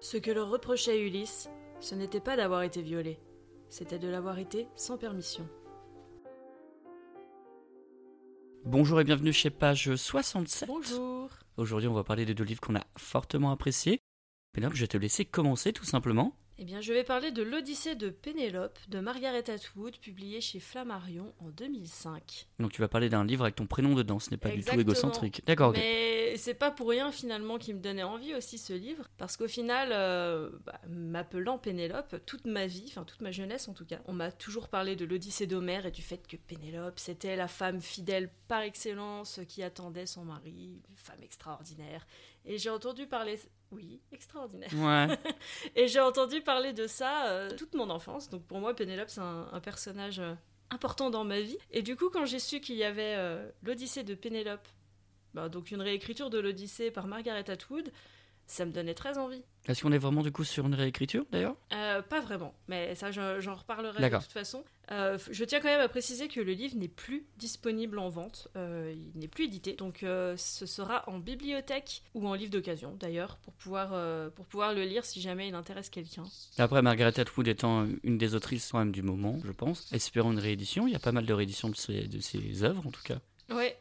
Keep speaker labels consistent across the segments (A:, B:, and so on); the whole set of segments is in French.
A: Ce que leur reprochait Ulysse, ce n'était pas d'avoir été violé, c'était de l'avoir été sans permission.
B: Bonjour et bienvenue chez page 67.
A: Bonjour
B: Aujourd'hui, on va parler des deux livres qu'on a fortement appréciés. Pénélope, je vais te laisser commencer tout simplement.
A: Eh bien, je vais parler de l'Odyssée de Pénélope de Margaret Atwood, publié chez Flammarion en 2005.
B: Donc tu vas parler d'un livre avec ton prénom dedans, ce n'est pas du tout égocentrique. D'accord.
A: Mais c'est pas pour rien finalement qui me donnait envie aussi ce livre, parce qu'au final, euh, bah, m'appelant Pénélope, toute ma vie, enfin toute ma jeunesse en tout cas, on m'a toujours parlé de l'Odyssée d'Homère et du fait que Pénélope c'était la femme fidèle par excellence qui attendait son mari, une femme extraordinaire. Et j'ai entendu parler, oui, extraordinaire.
B: Ouais.
A: Et j'ai entendu parler de ça euh, toute mon enfance. Donc pour moi, Pénélope, c'est un, un personnage euh, important dans ma vie. Et du coup, quand j'ai su qu'il y avait euh, l'Odyssée de Pénélope, bah, donc une réécriture de l'Odyssée par Margaret Atwood, ça me donnait très envie.
B: Est-ce qu'on est vraiment du coup sur une réécriture d'ailleurs?
A: Euh, pas vraiment, mais ça, je- j'en reparlerai de toute façon. Euh, je tiens quand même à préciser que le livre n'est plus disponible en vente, euh, il n'est plus édité, donc ce sera en bibliothèque ou en livre d'occasion d'ailleurs, pour, pouvoir, pour pouvoir le lire si jamais il intéresse quelqu'un.
B: Après, Margaret Atwood étant une des autrices quand même du moment, je pense, espérons une réédition. Il y a pas mal de rééditions de ses, de ses œuvres en tout cas.
A: Ouais,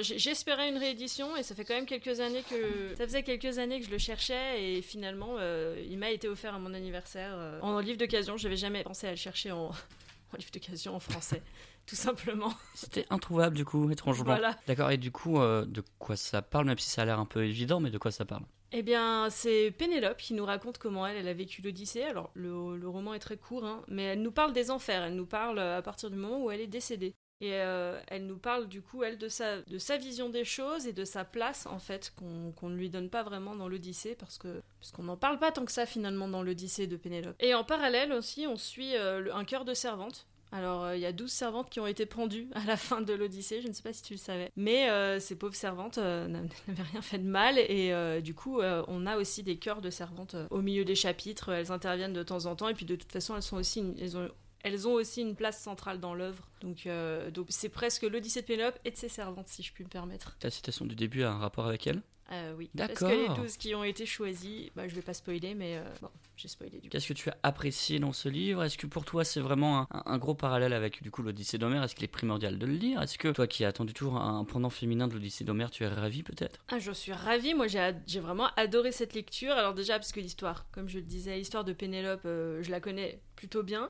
A: j'espérais une réédition et ça fait quand même quelques années que ça faisait quelques années que je le cherchais et finalement euh, il m'a été offert à mon anniversaire euh, en livre d'occasion. J'avais jamais pensé à le chercher en, en livre d'occasion en français, tout simplement.
B: C'était introuvable du coup, étrangement.
A: Voilà.
B: D'accord, et du coup, euh, de quoi ça parle, même si ça a l'air un peu évident, mais de quoi ça parle?
A: Eh bien, c'est Pénélope qui nous raconte comment elle, elle a vécu l'Odyssée. Alors, le, le roman est très court, hein, mais elle nous parle des enfers. Elle nous parle à partir du moment où elle est décédée. Et euh, elle nous parle, du coup, elle, de sa, de sa vision des choses et de sa place, en fait, qu'on ne lui donne pas vraiment dans l'Odyssée, parce que parce qu'on n'en parle pas tant que ça, finalement, dans l'Odyssée de Pénélope. Et en parallèle aussi, on suit euh, un cœur de servante. Alors, euh, il y a 12 servantes qui ont été pendues à la fin de l'Odyssée, je ne sais pas si tu le savais. Mais ces pauvres servantes n'avaient rien fait de mal, et du coup, on a aussi des chœurs de servantes au milieu des chapitres. Elles interviennent de temps en temps, et puis de toute façon, elles, sont aussi une- elles, ont, elles ont aussi une place centrale dans l'œuvre. Donc, euh, donc c'est presque l'Odyssée de Pénélope et de ses servantes, si je puis me permettre.
B: Ta citation du début a un rapport avec elle?
A: Euh, oui.
B: D'accord.
A: Parce que les 12 qui ont été choisis, bah, je vais pas spoiler, mais euh, bon, j'ai spoilé du coup.
B: Qu'est-ce que tu as apprécié dans ce livre? Est-ce que pour toi c'est vraiment un, gros parallèle avec du coup l'Odyssée d'Homère? Est-ce qu'il est primordial de le lire? Est-ce que toi qui as attendu toujours un, pendant féminin de l'Odyssée d'Homère, tu es ravi peut-être?
A: Ah, je suis ravie. Moi, j'ai vraiment adoré cette lecture. Alors déjà, parce que l'histoire, comme je le disais, l'histoire de Pénélope, je la connais plutôt bien.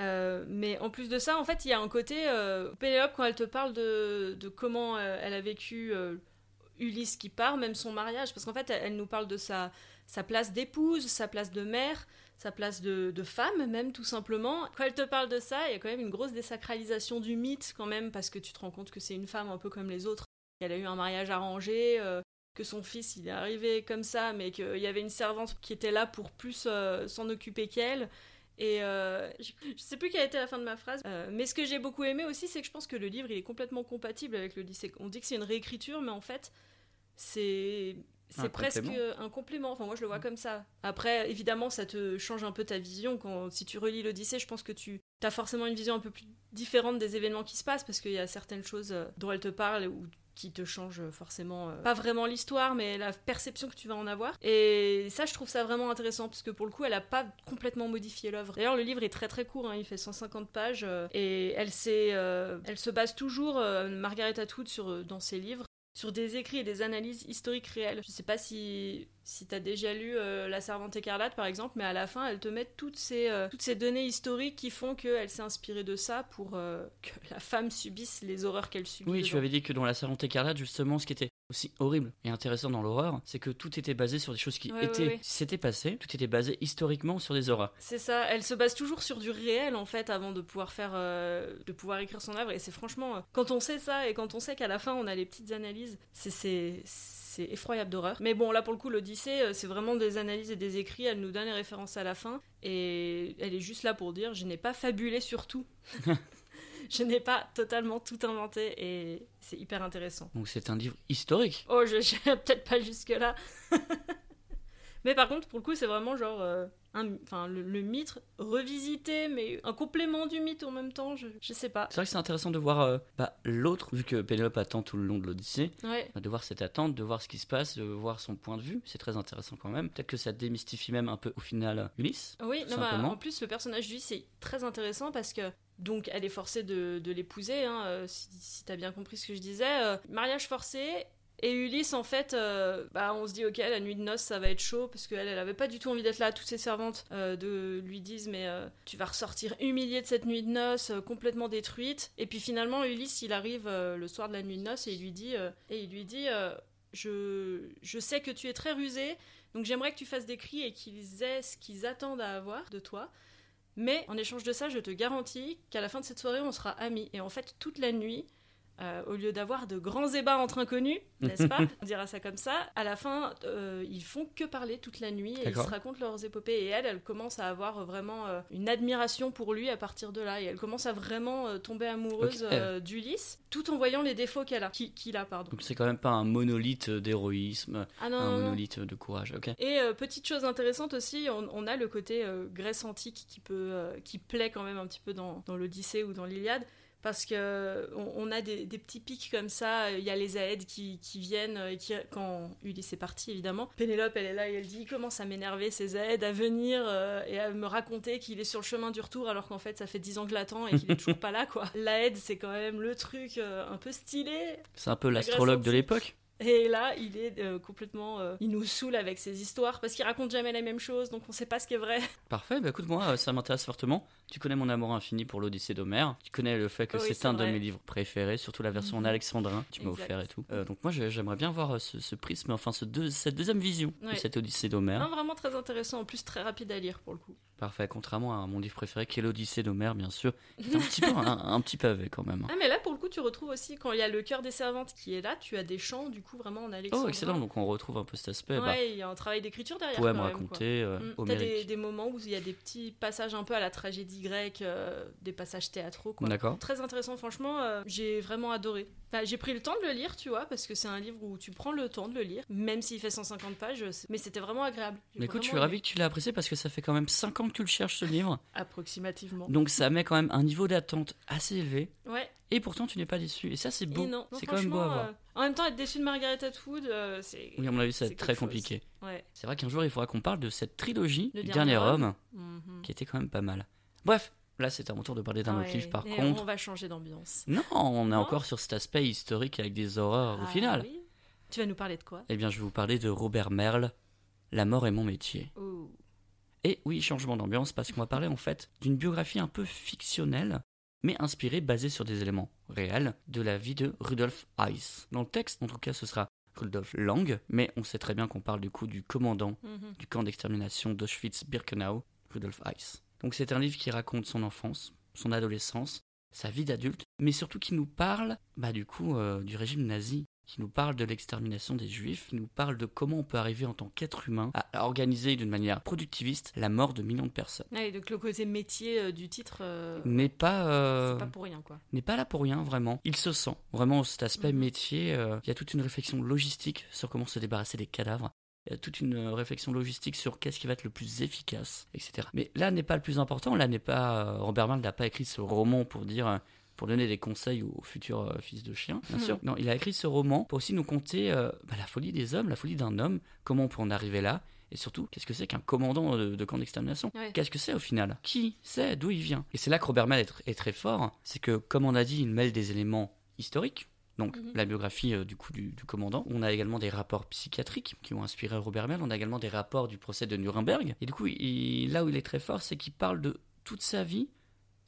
A: Euh, mais en plus de ça, en fait, il y a un côté euh, Pénélope quand elle te parle de, comment euh, elle a vécu euh, Ulysse qui part, même son mariage, parce qu'en fait, elle, nous parle de sa, place d'épouse, sa place de mère, sa place de, de femme, même tout simplement. Quand elle te parle de ça, il y a quand même une grosse désacralisation du mythe, quand même, parce que tu te rends compte que c'est une femme un peu comme les autres. Elle a eu un mariage arrangé, que son fils il est arrivé comme ça, mais qu'il y avait une servante qui était là pour plus s'en occuper qu'elle. Et euh, je, je sais plus quelle était la fin de ma phrase, euh, mais ce que j'ai beaucoup aimé aussi, c'est que je pense que le livre il est complètement compatible avec le lycée. On dit que c'est une réécriture, mais en fait, c'est presque un complément. Enfin, moi, je le vois comme ça. Après, évidemment, ça te change un peu ta vision. Quand, si tu relis l'Odyssée, je pense que tu as forcément une vision un peu plus différente des événements qui se passent parce qu'il y a certaines choses euh, dont elle te parle ou qui te changent forcément, euh, pas vraiment l'histoire, mais la perception que tu vas en avoir. Et ça, je trouve ça vraiment intéressant parce que pour le coup, elle a pas complètement modifié l'œuvre. D'ailleurs, le livre est très très court, hein, il fait 150 pages euh, et elle, euh, elle se base toujours, Margaret Atwood, dans ses livres sur des écrits et des analyses historiques réelles. Je sais pas si, si tu as déjà lu euh, La Servante écarlate par exemple, mais à la fin, elle te met toutes ces, euh, toutes ces données historiques qui font qu'elle s'est inspirée de ça pour euh, que la femme subisse les horreurs qu'elle subit.
B: Oui, tu avais dit que dans la Servante écarlate, justement, ce qui était aussi horrible et intéressant dans l'horreur, c'est que tout était basé sur des choses qui
A: Ouais,
B: étaient,
A: ouais.
B: s'étaient passées, tout était basé historiquement sur des horreurs.
A: C'est ça, elle se base toujours sur du réel en fait avant de pouvoir faire, euh, de pouvoir écrire son œuvre. Et c'est franchement, euh, quand on sait ça et quand on sait qu'à la fin on a les petites analyses, c'est c'est c'est effroyable d'horreur. Mais bon, là pour le coup, l'Odyssée, euh, c'est vraiment des analyses et des écrits. Elle nous donne les références à la fin et elle est juste là pour dire, je n'ai pas fabulé sur tout. je n'ai pas totalement tout inventé et c'est hyper intéressant.
B: Donc c'est un livre historique.
A: Oh, je n'irai peut-être pas jusque là. Mais par contre, pour le coup, c'est vraiment genre euh, un, enfin, le, le mythe revisité, mais un complément du mythe en même temps, je, je sais pas.
B: C'est vrai que c'est intéressant de voir euh, bah, l'autre, vu que Pénélope attend tout le long de l'Odyssée,
A: Ouais.
B: bah, de voir cette attente, de voir ce qui se passe, de voir son point de vue. C'est très intéressant quand même. Peut-être que ça démystifie même un peu au final Ulysse.
A: Oui, non, bah, en plus, le personnage du c'est très intéressant parce que. Donc, elle est forcée de, l'épouser, hein, euh, si, t'as bien compris ce que je disais. Euh, mariage forcé, et Ulysse, en fait, euh, bah, on se dit, ok, la nuit de noces, ça va être chaud, parce qu'elle, elle avait pas du tout envie d'être là. Toutes ses servantes de, lui disent, mais tu vas ressortir humiliée de cette nuit de noces, complètement détruite. Et puis finalement, Ulysse, il arrive le soir de la nuit de noces et il lui dit, et il lui dit je, je sais que tu es très rusé, donc j'aimerais que tu fasses des cris et qu'ils aient ce qu'ils attendent à avoir de toi. Mais en échange de ça, je te garantis qu'à la fin de cette soirée, on sera amis. Et en fait, toute la nuit, euh, au lieu d'avoir de grands ébats entre inconnus, n'est-ce pas On dira ça comme ça. À la fin, euh, ils font que parler toute la nuit et ils se racontent leurs épopées. Et elle, elle commence à avoir vraiment euh, une admiration pour lui à partir de là. Et elle commence à vraiment tomber amoureuse d'Ulysse, tout en voyant les défauts qu'elle a, qui- qu'il a, pardon.
B: Donc c'est quand même pas un monolithe d'héroïsme,
A: Ah non,
B: un
A: non, non.
B: monolithe de courage.
A: Et petite chose intéressante aussi, on, on a le côté Grèce antique qui peut, qui plaît quand même un petit peu dans, dans l'Odyssée ou dans l'Iliade, parce que euh, on, a des, des petits pics comme ça. Il y a les Aèdes qui, qui viennent euh, et qui, quand Ulysse est parti évidemment, Pénélope elle est là et elle dit il commence à m'énerver ces Aèdes à venir euh, et à me raconter qu'il est sur le chemin du retour alors qu'en fait ça fait 10 ans que l'attend et qu'il est toujours pas là quoi. L'Aède c'est quand même le truc euh, un peu stylé
B: C'est un peu l'astrologue de l'époque.
A: Et là, il est euh, complètement. euh, il nous saoule avec ses histoires parce qu'il raconte jamais la même chose, donc on sait pas ce qui est vrai.
B: Parfait, bah écoute, moi, euh, ça m'intéresse fortement. Tu connais mon amour infini pour l'Odyssée d'Homère. Tu connais le fait que
A: Oui,
B: c'est un de mes livres préférés, surtout la version en
A: Mhm.
B: alexandrin que tu m'as offert et tout. Euh, donc moi, j'ai- j'aimerais bien voir ce, ce prisme, enfin ce deux- cette deuxième vision de cette Odyssée d'Homère.
A: Vraiment très intéressant, en plus très rapide à lire pour le coup.
B: Parfait, contrairement à mon livre préféré qui est l'Odyssée d'Homère, bien sûr. qui est un petit peu un, un petit pavé quand même.
A: Ah, mais là pour le coup, tu retrouves aussi quand il y a le cœur des servantes qui est là, tu as des chants du coup vraiment en alexandrin.
B: Oh, excellent, donc on retrouve un peu cet aspect.
A: Ouais,
B: bah,
A: il y a un travail d'écriture derrière.
B: poème raconté, euh,
A: Mm, T'as des, des moments où il y a des petits passages un peu à la tragédie grecque, euh, des passages théâtraux quoi.
B: D'accord.
A: Très intéressant, franchement, euh, j'ai vraiment adoré. Enfin, j'ai pris le temps de le lire, tu vois, parce que c'est un livre où tu prends le temps de le lire, même s'il fait 150 pages, mais c'était vraiment agréable.
B: Mais écoute, je suis ravi que tu l'aies apprécié parce que ça fait quand même 5 ans que tu le cherches ce livre.
A: Approximativement.
B: Donc ça met quand même un niveau d'attente assez élevé.
A: Ouais,
B: Et pourtant, tu n'es pas déçu. Et ça, c'est beau. C'est quand même beau à voir.
A: euh, en même temps, être déçu de Margaret Atwood, euh, c'est.
B: Oui, à mon avis, ça va
A: c'est
B: être très compliqué.
A: Ouais.
B: C'est vrai qu'un jour, il faudra qu'on parle de cette trilogie
A: Le
B: du
A: Dernier
B: Dernier Homme,
A: Homme. Mhm.
B: qui était quand même pas mal. Bref, là, c'est à mon tour de parler d'un autre livre, par contre.
A: On va changer d'ambiance.
B: Non, on est encore sur cet aspect historique avec des horreurs au
A: Ah,
B: final.
A: oui. Tu vas nous parler de quoi?
B: Eh bien, je vais vous parler de Robert Merle, La mort est mon métier.
A: Oh.
B: Et oui, changement d'ambiance, parce qu'on va parler en fait d'une biographie un peu fictionnelle, mais inspirée, basée sur des éléments réels, de la vie de Rudolf Heiss. Dans le texte, en tout cas, ce sera Rudolf Lang, mais on sait très bien qu'on parle du coup du commandant
A: Mhm.
B: du camp d'extermination d'Auschwitz-Birkenau, Rudolf Heiss. Donc c'est un livre qui raconte son enfance, son adolescence, sa vie d'adulte, mais surtout qui nous parle, bah du coup, euh, du régime nazi, qui nous parle de l'extermination des juifs, qui nous parle de comment on peut arriver en tant qu'être humain à organiser d'une manière productiviste la mort de millions de personnes.
A: Ouais, donc le côté métier euh, du titre, euh,
B: N'est pas, euh,
A: pas pour rien quoi.
B: n'est pas là pour rien vraiment. Il se sent vraiment cet aspect
A: Mhm.
B: métier. euh, il y a toute une réflexion logistique sur comment se débarrasser des cadavres. Il y a toute une réflexion logistique sur qu'est-ce qui va être le plus efficace, etc. Mais là n'est pas le plus important. Là n'est pas Robert Merle n'a pas écrit ce roman pour dire pour donner des conseils aux futurs euh, fils de chien, bien sûr. Non, il a écrit ce roman pour aussi nous conter euh, bah, la folie des hommes, la folie d'un homme, comment on peut en arriver là, et surtout qu'est-ce que c'est qu'un commandant de, de camp d'extermination?
A: Ouais.
B: Qu'est-ce que c'est au final? Qui sait? D'où il vient? Et c'est là que Robert Merle est, tr- est très fort, c'est que comme on a dit, il mêle des éléments historiques. Donc
A: Mhm.
B: la biographie euh, du coup du, du commandant. On a également des rapports psychiatriques qui ont inspiré Robert Merle. On a également des rapports du procès de Nuremberg. Et du coup, il- là où il est très fort, c'est qu'il parle de toute sa vie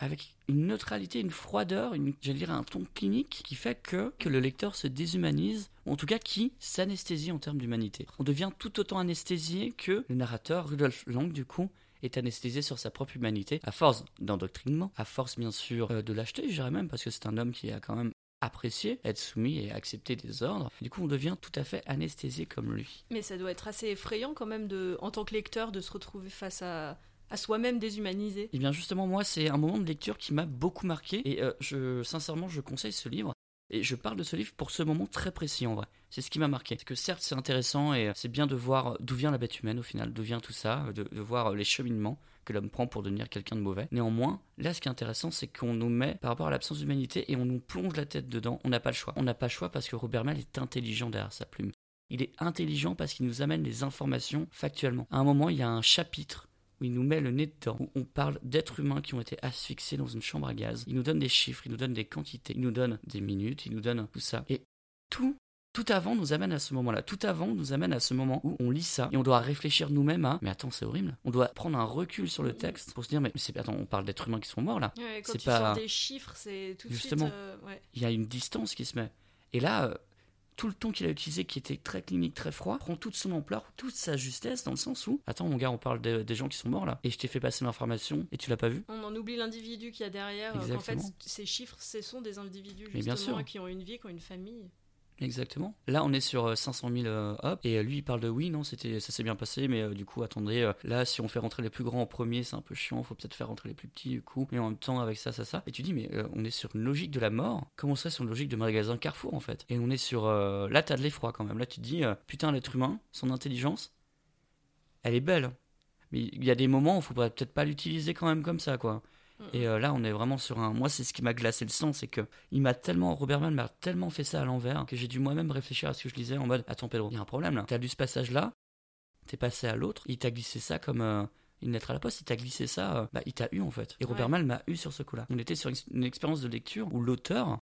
B: avec une neutralité, une froideur, j'allais un ton clinique qui fait que, le lecteur se déshumanise, ou en tout cas qui s'anesthésie en termes d'humanité. On devient tout autant anesthésié que le narrateur, Rudolf Lang du coup, est anesthésié sur sa propre humanité, à force d'endoctrinement, à force bien sûr euh, de lâcheté, je dirais même, parce que c'est un homme qui a quand même apprécié être soumis et accepter des ordres. Du coup, on devient tout à fait anesthésié comme lui.
A: Mais ça doit être assez effrayant quand même en tant que lecteur de se retrouver face à, à soi-même déshumanisé.
B: Et bien justement, moi, c'est un moment de lecture qui m'a beaucoup marqué. Et euh, je, sincèrement, je conseille ce livre Et je parle de ce livre pour ce moment très précis en vrai. C'est ce qui m'a marqué. C'est que certes c'est intéressant et c'est bien de voir d'où vient la bête humaine au final, d'où vient tout ça, de, de voir les cheminements que l'homme prend pour devenir quelqu'un de mauvais. Néanmoins, là ce qui est intéressant c'est qu'on nous met par rapport à l'absence d'humanité et on nous plonge la tête dedans. On n'a pas le choix. On n'a pas le choix parce que Robert Mal est intelligent derrière sa plume. Il est intelligent parce qu'il nous amène les informations factuellement. À un moment, il y a un chapitre où il nous met le nez dedans, où on parle d'êtres humains qui ont été asphyxiés dans une chambre à gaz. Il nous donne des chiffres, il nous donne des quantités, il nous donne des minutes, il nous donne tout ça. Et tout, tout avant nous amène à ce moment-là. Tout avant nous amène à ce moment où on lit ça et on doit réfléchir nous-mêmes à mais attends, c'est horrible. On doit prendre un recul sur le texte pour se dire mais c'est attends, on parle d'êtres humains qui sont morts là.
A: Ouais, quand
B: C'est
A: tu
B: pas-
A: sors des chiffres, c'est tout de
B: Justement.
A: suite. euh, ouais.
B: Il y a une distance qui se met. Et là, euh, tout le ton qu'il a utilisé, qui était très clinique, très froid, prend toute son ampleur, toute sa justesse, dans le sens où, attends mon gars, on parle de- des gens qui sont morts là, et je t'ai fait passer l'information, et tu l'as pas vu
A: On en oublie l'individu qu'il y a derrière. euh, qu'en fait, ces chiffres, ce sont des individus
B: bien
A: justement
B: sûr.
A: qui ont une vie, qui ont une famille.
B: Exactement. Là, on est sur euh, 500 000 euh, hop, et euh, lui, il parle de oui, non, c'était, ça s'est bien passé, mais euh, du coup, attendez, euh, là, si on fait rentrer les plus grands en premier, c'est un peu chiant, faut peut-être faire rentrer les plus petits, du coup, mais en même temps, avec ça, ça, ça. Et tu dis, mais on est sur une logique de la mort, comme on serait sur une logique de magasin Carrefour, en fait? Et on est sur. là, t'as de l'effroi quand même. Là, tu te dis, putain, l'être humain, son intelligence, elle est belle. Mais il y a des moments où faut peut-être pas l'utiliser quand même comme ça, quoi. Et euh, là, on est vraiment sur un. Moi, c'est ce qui m'a glacé le sang, c'est que il m'a tellement. Robert Mann m'a tellement fait ça à l'envers que j'ai dû moi-même réfléchir à ce que je lisais en mode Attends, Pedro, il y a un problème là. T'as lu ce passage-là, t'es passé à l'autre, il t'a glissé ça comme. euh, une lettre à la poste, il t'a glissé ça, euh, bah, il t'a eu en fait. Et Robert
A: Ouais.
B: Mann m'a eu sur ce coup-là. On était sur une, une expérience de lecture où l'auteur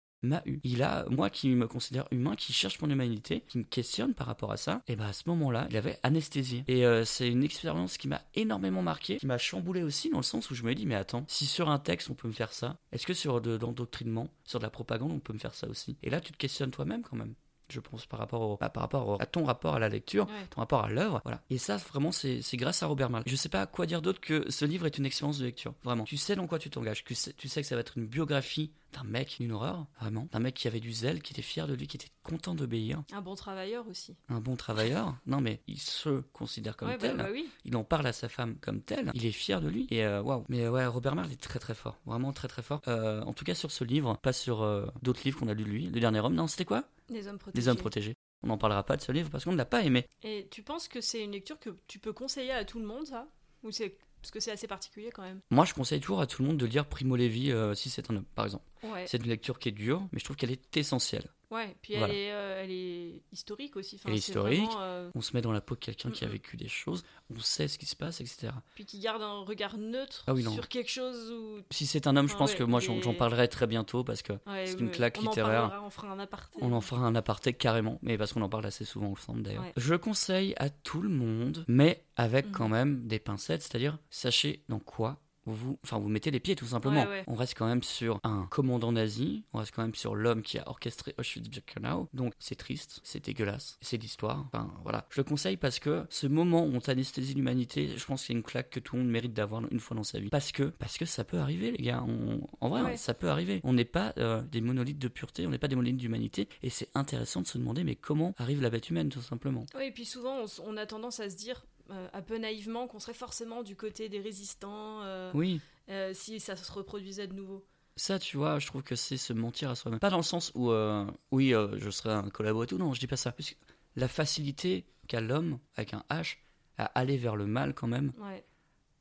B: Il a, moi qui me considère humain, qui cherche mon humanité, qui me questionne par rapport à ça, et bah à ce moment-là, il avait anesthésié. Et euh, c'est une expérience qui m'a énormément marqué, qui m'a chamboulé aussi dans le sens où je me dis, mais attends, si sur un texte on peut me faire ça, est-ce que sur de l'endoctrinement, sur de la propagande, on peut me faire ça aussi? Et là, tu te questionnes toi-même quand même. Je pense par rapport, au, bah, par rapport au- à ton rapport à la lecture,
A: Ouais.
B: ton rapport à l'œuvre, voilà. Et ça, vraiment, c'est grâce à Robert Mal. Je sais pas quoi dire d'autre que ce livre est une expérience de lecture, vraiment. Tu sais dans quoi tu t'engages, tu sais, tu sais que ça va être une biographie d'un mec, une horreur, vraiment, d'un mec qui avait du zèle, qui était fier de lui, qui était content d'obéir,
A: Un bon travailleur aussi.
B: un bon travailleur. Non mais il se considère comme
A: ouais, bah,
B: tel.
A: bah oui.
B: Il en parle à sa femme comme tel. Il est fier de lui. Et euh, waouh. Mais ouais, Robert Marl est très très fort. Vraiment très très fort. Euh, en tout cas sur ce livre, pas sur euh, d'autres livres qu'on a lu de lui. Le dernier homme, non, c'était quoi?
A: Les hommes protégés.
B: Les hommes protégés. On n'en parlera pas de ce livre parce qu'on ne l'a pas aimé.
A: Et tu penses que c'est une lecture que tu peux conseiller à tout le monde, ça? Ou c'est parce que c'est assez particulier quand même
B: Moi, je conseille toujours à tout le monde de lire Primo Levi euh, si c'est un homme, par exemple.
A: Ouais.
B: C'est une lecture qui est dure, mais je trouve qu'elle est essentielle.
A: Ouais. Puis
B: Voilà.
A: elle, est, euh, elle est historique aussi. Enfin,
B: Elle est historique.
A: vraiment, euh,
B: On se met dans la peau de quelqu'un qui a vécu des choses, on sait ce qui se passe, etc.
A: Puis qui garde un regard neutre
B: Ah oui,
A: sur quelque chose où.
B: Si c'est un homme, je pense
A: ouais,
B: que moi j'en parlerai très bientôt parce que
A: Ouais,
B: C'est une claque
A: on en
B: littéraire.
A: parlera, on fera un aparté.
B: On en fera un aparté carrément, mais parce qu'on en parle assez souvent ensemble d'ailleurs.
A: Ouais.
B: Je conseille à tout le monde, mais avec
A: Mhm.
B: quand même des pincettes, c'est-à-dire sachez dans quoi vous, enfin vous mettez les pieds tout simplement.
A: Ouais, ouais.
B: On reste quand même sur un commandant nazi, on reste quand même sur l'homme qui a orchestré Auschwitz-Birkenau, donc c'est triste, c'est dégueulasse, c'est l'histoire. Enfin voilà, je le conseille parce que ce moment où on t'anesthésie l'humanité, je pense que c'est une claque que tout le monde mérite d'avoir une fois dans sa vie. Parce que, parce que ça peut arriver les gars, On- en vrai
A: Ouais.
B: ça peut arriver. On n'est pas euh, des monolithes de pureté, on n'est pas des monolithes d'humanité, et c'est intéressant de se demander mais comment arrive la bête humaine tout simplement?
A: Oui, et puis souvent, on, a tendance à se dire, un peu naïvement, qu'on serait forcément du côté des résistants euh,
B: Oui.
A: euh, si ça se reproduisait de nouveau.
B: Ça, tu vois, je trouve que c'est se mentir à soi-même. Pas dans le sens où, euh, oui, euh, je serais un collabo et tout, non, je dis pas ça. Parce que la facilité qu'a l'homme, avec un H, à aller vers le mal quand même,
A: Ouais.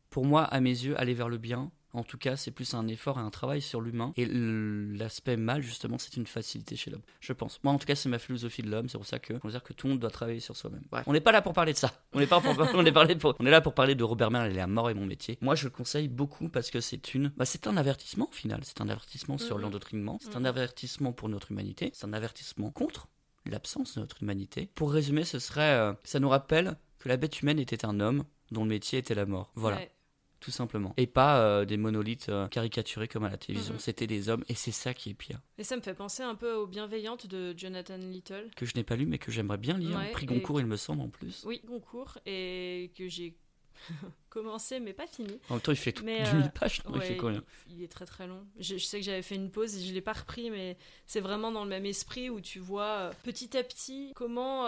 B: pour moi, à mes yeux, aller vers le bien, en tout cas, c'est plus un effort et un travail sur l'humain. Et l'aspect mal, justement, c'est une facilité chez l'homme, je pense. Moi, en tout cas, c'est ma philosophie de l'homme, c'est pour ça que je dire que tout le monde doit travailler sur soi-même. On n'est pas là pour parler de ça. On n'est pas pour- on est parlé pour- on est là pour parler de Robert Merle et la mort est mon métier. Moi, je le conseille beaucoup parce que c'est une, bah, c'est un avertissement au final. C'est un avertissement sur
A: Mhm.
B: l'endoctrinement. C'est un
A: Mhm.
B: avertissement pour notre humanité. C'est un avertissement contre l'absence de notre humanité. Pour résumer, ce serait, euh, ça nous rappelle que la bête humaine était un homme dont le métier était la mort. Voilà
A: Ouais.
B: Tout simplement. Et pas euh, des monolithes euh, caricaturés comme à la télévision.
A: Mhm.
B: C'était des hommes, et c'est ça qui est pire.
A: Et ça me fait penser un peu aux bienveillantes de Jonathan Little.
B: Que je n'ai pas lu, mais que j'aimerais bien lire.
A: Ouais,
B: Prix
A: et-
B: Goncourt, il me semble, en plus.
A: Oui, concours, et que j'ai commencé mais pas fini.
B: En même temps, il fait tout
A: Mais,
B: 10
A: euh,
B: 000 pages. non, il fait combien
A: il est très très long. Je, je sais que j'avais fait une pause et je l'ai pas repris, mais c'est vraiment dans le même esprit où tu vois euh, petit à petit comment,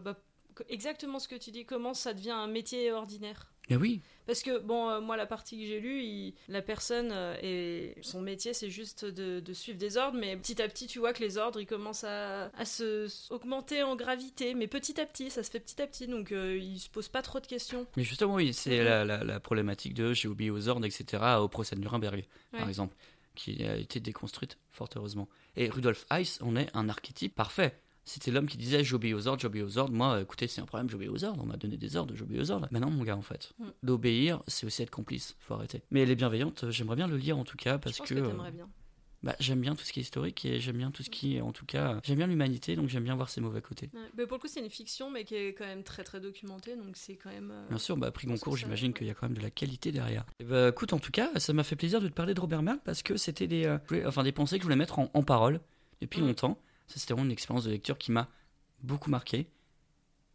A: bah, exactement ce que tu dis, comment ça devient un métier ordinaire.
B: Mais oui,
A: Parce que, bon, euh, moi, la partie que j'ai lue, il- la personne, euh, et son métier, c'est juste de, de suivre des ordres, mais petit à petit, tu vois que les ordres, ils commencent à, à se augmenter en gravité, mais petit à petit, ça se fait petit à petit, donc euh, il se pose pas trop de questions.
B: mais justement, oui, c'est
A: Mhm.
B: la, la- la problématique de j'ai oublié aux ordres, etc., au procès de Nuremberg, par exemple, qui a été déconstruite, fort heureusement. Et Rudolf Heiss en est un archétype parfait. C'était l'homme qui disait j'obéis aux ordres, j'obéis aux ordres. Moi, écoutez, c'est un problème, j'obéis aux ordres. On m'a donné des ordres, j'obéis aux ordres. Mais non, mon gars, en fait.
A: Mm.
B: D'obéir, c'est aussi être complice. Faut arrêter. Mais elle est bienveillante. J'aimerais bien le lire en tout cas
A: Je
B: parce
A: pense
B: que,
A: que, bien.
B: bah, j'aime bien tout ce qui est historique et j'aime bien tout ce qui est, en tout cas, j'aime bien l'humanité, donc j'aime bien voir ses mauvais côtés.
A: Ouais. Mais pour le coup, c'est une fiction, mais qui est quand même très très documentée, donc c'est quand même. euh,
B: Bien sûr, bah, prix Goncourt, j'imagine qu'il y a quand même de la qualité derrière. Et bah, écoute, en tout cas, ça m'a fait plaisir de te parler de Robert Merle parce que c'était des, euh, enfin, des pensées que je voulais mettre en, en parole depuis
A: Mm.
B: longtemps. Ça, c'était vraiment une expérience de lecture qui m'a beaucoup marqué.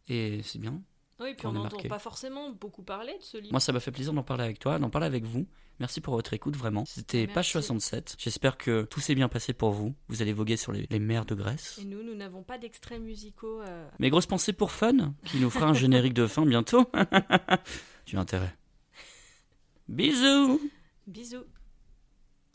B: Et c'est bien.
A: Oui, puis on n'entend pas forcément beaucoup parler de ce livre.
B: Moi, ça m'a fait plaisir d'en parler avec toi, d'en parler avec vous. Merci pour votre écoute, vraiment. C'était page 67. J'espère que tout s'est bien passé pour vous. Vous allez voguer sur les, les mers de Grèce.
A: Et nous, nous n'avons pas d'extraits musicaux. euh,
B: Mes grosses pensées pour Fun, qui nous fera un générique de fin bientôt. tu as intérêt. Bisous
A: Bisous.